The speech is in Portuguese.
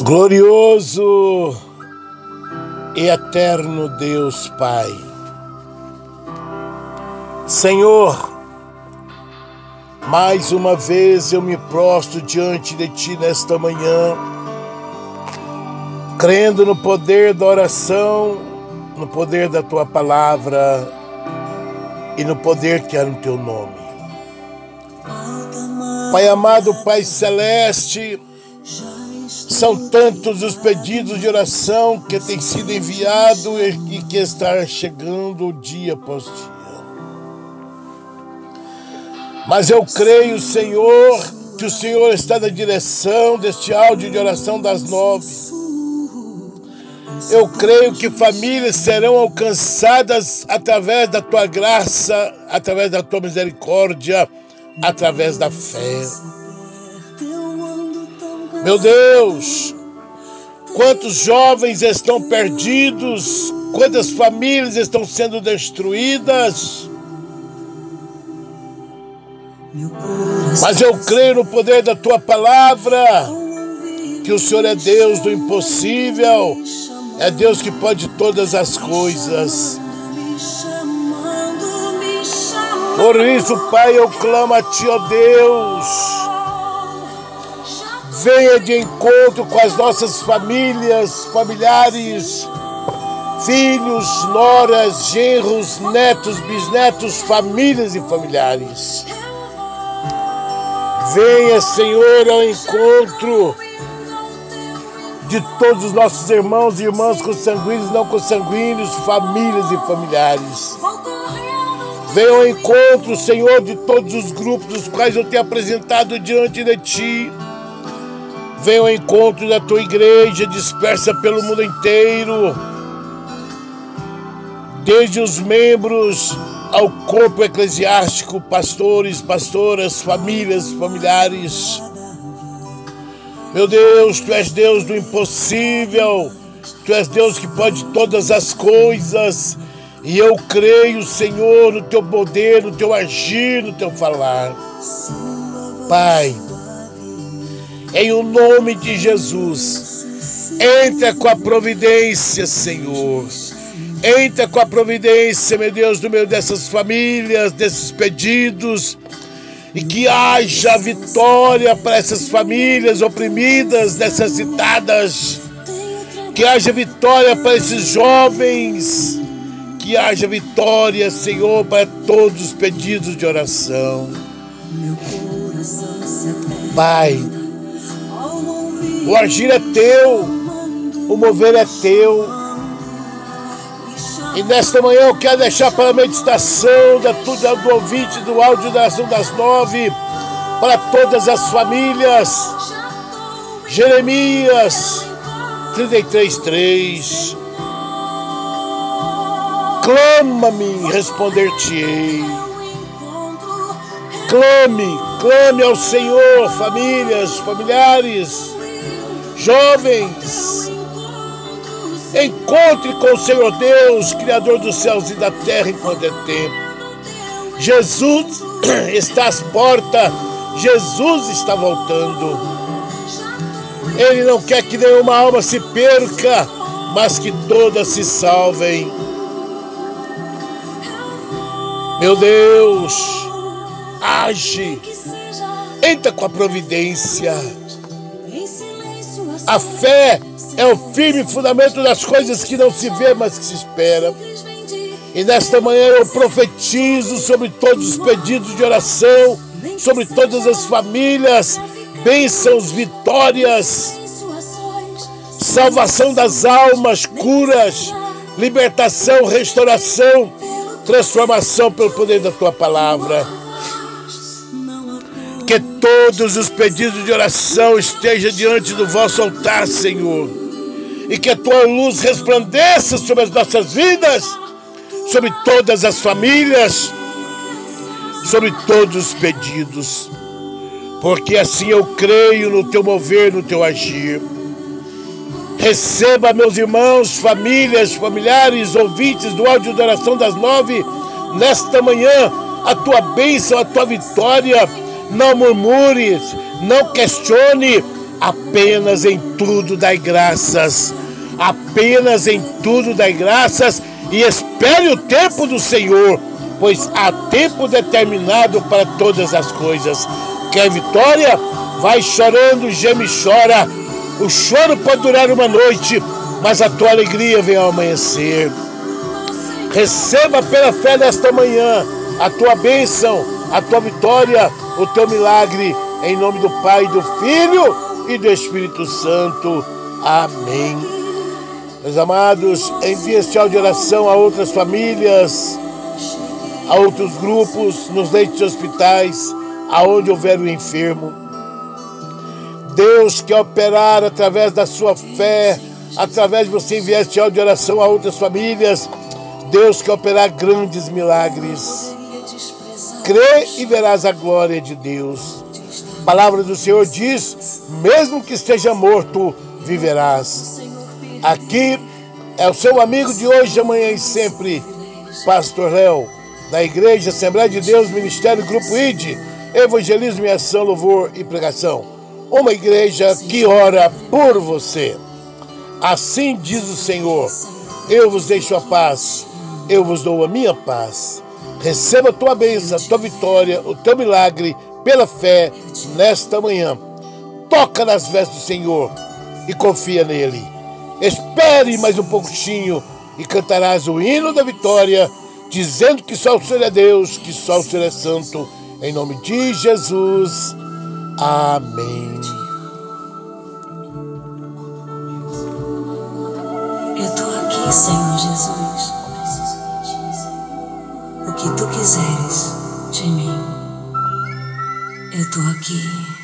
Glorioso e eterno Deus Pai. Senhor, mais uma vez eu me prostro diante de Ti nesta manhã, crendo no poder da oração, no poder da Tua palavra e no poder que há no Teu nome. Pai amado, Pai celeste, são tantos os pedidos de oração que têm sido enviados e que está chegando dia após dia. Mas eu creio, Senhor, que o Senhor está na direção deste áudio de oração das nove. Eu creio que famílias serão alcançadas através da tua graça, através da tua misericórdia, através da fé. Meu Deus, quantos jovens estão perdidos, quantas famílias estão sendo destruídas. Mas eu creio no poder da tua palavra, que o Senhor é Deus do impossível, é Deus que pode todas as coisas. Por isso, Pai, eu clamo a Ti, ó Deus venha de encontro com as nossas famílias, familiares, filhos, noras, genros, netos, bisnetos, famílias e familiares. Venha, Senhor, ao encontro de todos os nossos irmãos e irmãs consanguíneos, não consanguíneos, famílias e familiares. Venha ao encontro, Senhor, de todos os grupos dos quais eu tenho apresentado diante de Ti Venha ao encontro da tua igreja dispersa pelo mundo inteiro, desde os membros ao corpo eclesiástico, pastores, pastoras, famílias, familiares. Meu Deus, tu és Deus do impossível, tu és Deus que pode todas as coisas. E eu creio, Senhor, no teu poder, no teu agir, no teu falar. Pai, em o nome de Jesus. Entra com a providência, Senhor. Entra com a providência, meu Deus, no meio dessas famílias, desses pedidos. E que haja vitória para essas famílias oprimidas, necessitadas. Que haja vitória para esses jovens. Que haja vitória, Senhor, para todos os pedidos de oração. Pai, o agir é teu, o mover é teu. E nesta manhã eu quero deixar para a meditação da, do ouvinte do áudio da ação das nove, para todas as famílias. Jeremias 33, Clama-me, responder-te-ei. Clame, clame ao Senhor, famílias, familiares Jovens, encontre com o Senhor Deus, Criador dos céus e da terra, enquanto é tempo. Jesus está às portas, Jesus está voltando. Ele não quer que nenhuma alma se perca, mas que todas se salvem. Meu Deus, age, entra com a providência a fé é o firme fundamento das coisas que não se vê, mas que se espera. E nesta manhã eu profetizo sobre todos os pedidos de oração, sobre todas as famílias, bênçãos, vitórias, salvação das almas, curas, libertação, restauração, transformação pelo poder da tua palavra. Que todos os pedidos de oração estejam diante do vosso altar, Senhor. E que a tua luz resplandeça sobre as nossas vidas, sobre todas as famílias, sobre todos os pedidos. Porque assim eu creio no teu mover, no teu agir. Receba, meus irmãos, famílias, familiares, ouvintes do áudio de oração das nove, nesta manhã, a tua bênção, a tua vitória não murmures, não questione, Apenas em tudo dai graças. Apenas em tudo dai graças e espere o tempo do Senhor, pois há tempo determinado para todas as coisas. Quer vitória? Vai chorando, geme e chora. O choro pode durar uma noite, mas a tua alegria vem ao amanhecer. Receba pela fé nesta manhã a tua bênção, a tua vitória, o teu milagre, em nome do Pai, do Filho e do Espírito Santo. Amém. Meus amados, envie este áudio de oração a outras famílias, a outros grupos, nos leitos de hospitais, aonde houver o enfermo. Deus quer operar através da sua fé, através de você enviar este áudio de oração a outras famílias. Deus quer operar grandes milagres. Crê e verás a glória de Deus. A palavra do Senhor diz: mesmo que esteja morto, viverás. Aqui é o seu amigo de hoje, amanhã e sempre, Pastor Léo, da Igreja Assembleia de Deus, Ministério Grupo ID, Evangelismo e Ação, Louvor e Pregação. Uma igreja que ora por você. Assim diz o Senhor: Eu vos deixo a paz, eu vos dou a minha paz. Receba a tua bênção, a tua vitória, o teu milagre pela fé nesta manhã. Toca nas vestes do Senhor e confia nele. Espere mais um pouquinho e cantarás o hino da vitória, dizendo que só o Senhor é Deus, que só o Senhor é santo. Em nome de Jesus. Amém. Eu tô aqui, Senhor Jesus. Quiseres de mim. Eu tô aqui.